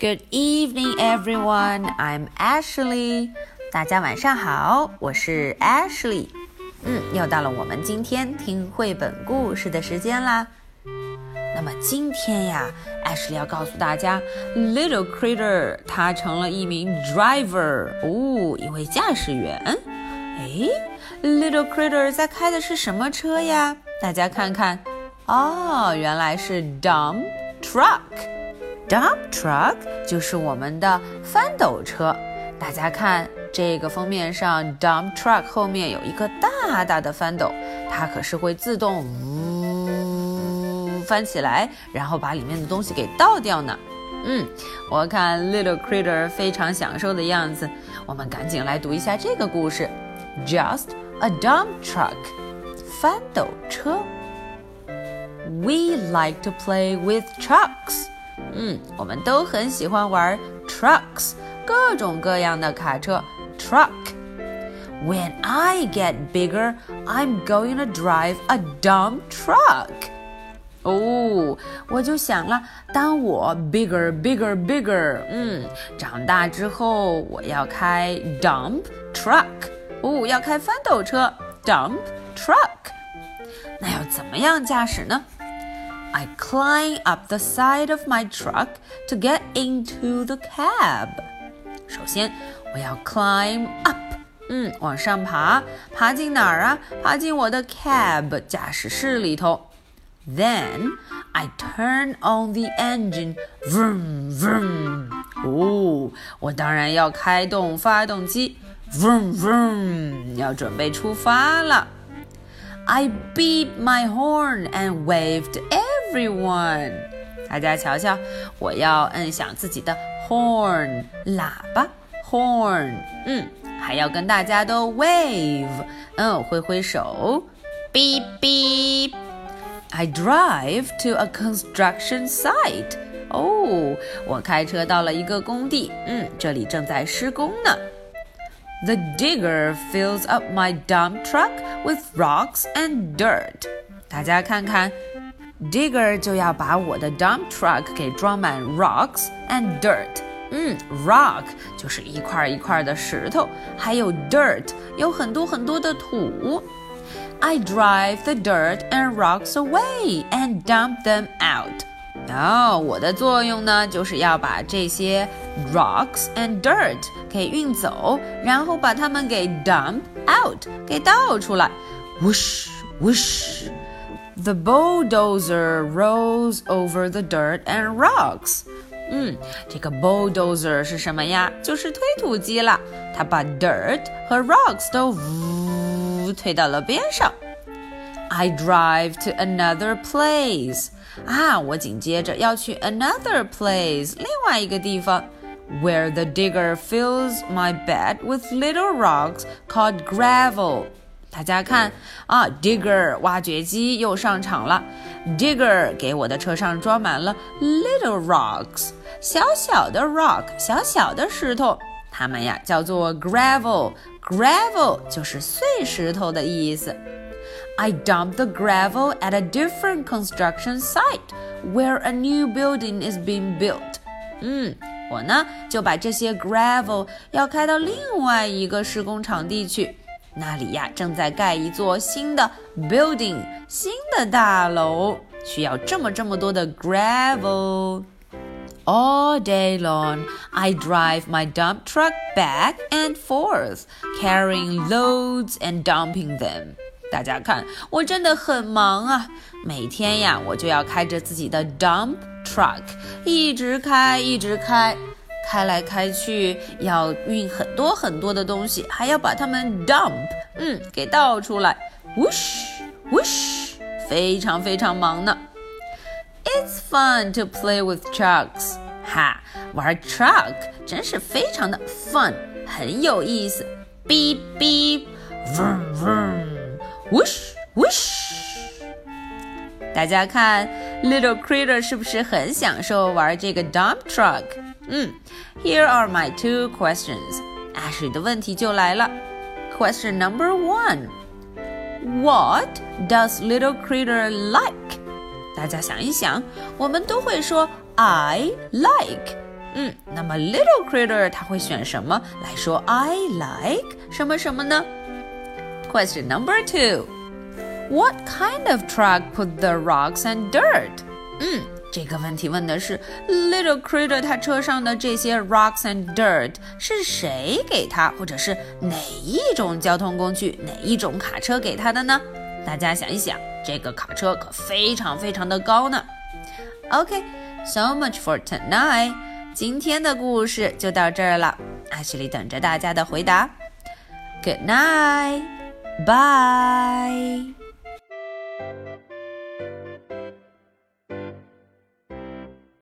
Good evening, everyone. I'm Ashley. 大家晚上好，我是 Ashley。嗯，又到了我们今天听绘本故事的时间啦。那么今天呀，Ashley 要告诉大家，Little Critter 他成了一名 driver，哦，一位驾驶员。哎，Little Critter 在开的是什么车呀？大家看看，哦，原来是 dump truck。Dump truck 就是我们的翻斗车。大家看这个封面上，dump truck 后面有一个大大的翻斗，它可是会自动呜翻起来，然后把里面的东西给倒掉呢。嗯，我看 Little Critter 非常享受的样子。我们赶紧来读一下这个故事：Just a dump truck，翻斗车。We like to play with trucks。嗯，我们都很喜欢玩 trucks，各种各样的卡车 truck。When I get bigger, I'm going to drive a dump truck。哦，我就想了，当我 bigger bigger bigger，嗯，长大之后我要开 dump truck。哦，要开翻斗车 dump truck。那要怎么样驾驶呢 ？I climb up the side of my truck to get into the cab. 首先，我要 climb up，嗯，往上爬，爬进哪儿啊？爬进我的 cab 驾驶室里头。Then I turn on the engine, vroom vroom。哦，我当然要开动发动机，vroom vroom，要准备出发了。I beat my horn and waved everyone。大家瞧瞧，我要摁响自己的 horn 喇叭 horn，嗯，还要跟大家都 wave，嗯，挥挥手，beep beep。I drive to a construction site。哦，我开车到了一个工地，嗯，这里正在施工呢。The digger fills up my dump truck with rocks and dirt。大家看看 ，digger 就要把我的 dump truck 给装满 rocks and dirt。嗯，rock 就是一块一块的石头，还有 dirt 有很多很多的土。I drive the dirt and rocks away and dump them out。哦，我的作用呢，就是要把这些 rocks and dirt 给运走，然后把它们给 dump out 给倒出来。Whoosh whoosh。 The bulldozer rolls over the dirt and rocks。嗯，这个 bulldozer 是什么呀？就是推土机啦。它把 dirt 和 rocks 都呜推到了边上。I drive to another place。啊，我紧接着要去 another place，另外一个地方，where the digger fills my bed with little rocks called gravel。 大家看啊，digger 挖掘机又上场了，digger 给我的车上装满了 little rocks，小小的 rock，小小的石头，它们呀叫做 gravel，gravel 就是碎石头的意思。I dump the gravel at a different construction site where a new building is being built. 嗯，我呢就把这些 gravel 要开到另外一个施工场地去， 那里呀正在盖一座新的 building，新的大楼，需要这么这么多的 gravel。All day long, I drive my dump truck back and forth, carrying loads and dumping them. 大家看，我真的很忙啊！每天呀，我就要开着自己的 dump truck，一直开，一直开，开来开去，要运很多很多的东西，还要把它们 dump，嗯，给倒出来，whoosh whoosh，非常非常忙呢。It's fun to play with trucks，哈，玩 truck 真是非常的 fun，很有意思。哔哔，嗡嗡，whoosh whoosh！大家看，Little Critter 是不是很享受玩这个 dump truck？here are my two questions. Ashley 的问题就来了. Question number one: What does little critter like？大家想一想，我们都会说 I like. little critter 它会选什么来说 I like 什么什么呢？Question number two。What kind of truck put the rocks and dirt？嗯。这个问题问的是 little critter 他车上的这些 rocks and dirt 是谁给他，或者是哪一种交通工具，哪一种卡车给他的呢？大家想一想，这个卡车可非常非常的高呢。OK，so much for tonight。今天的故事就到这儿了，阿西里等着大家的回答。Good night，bye。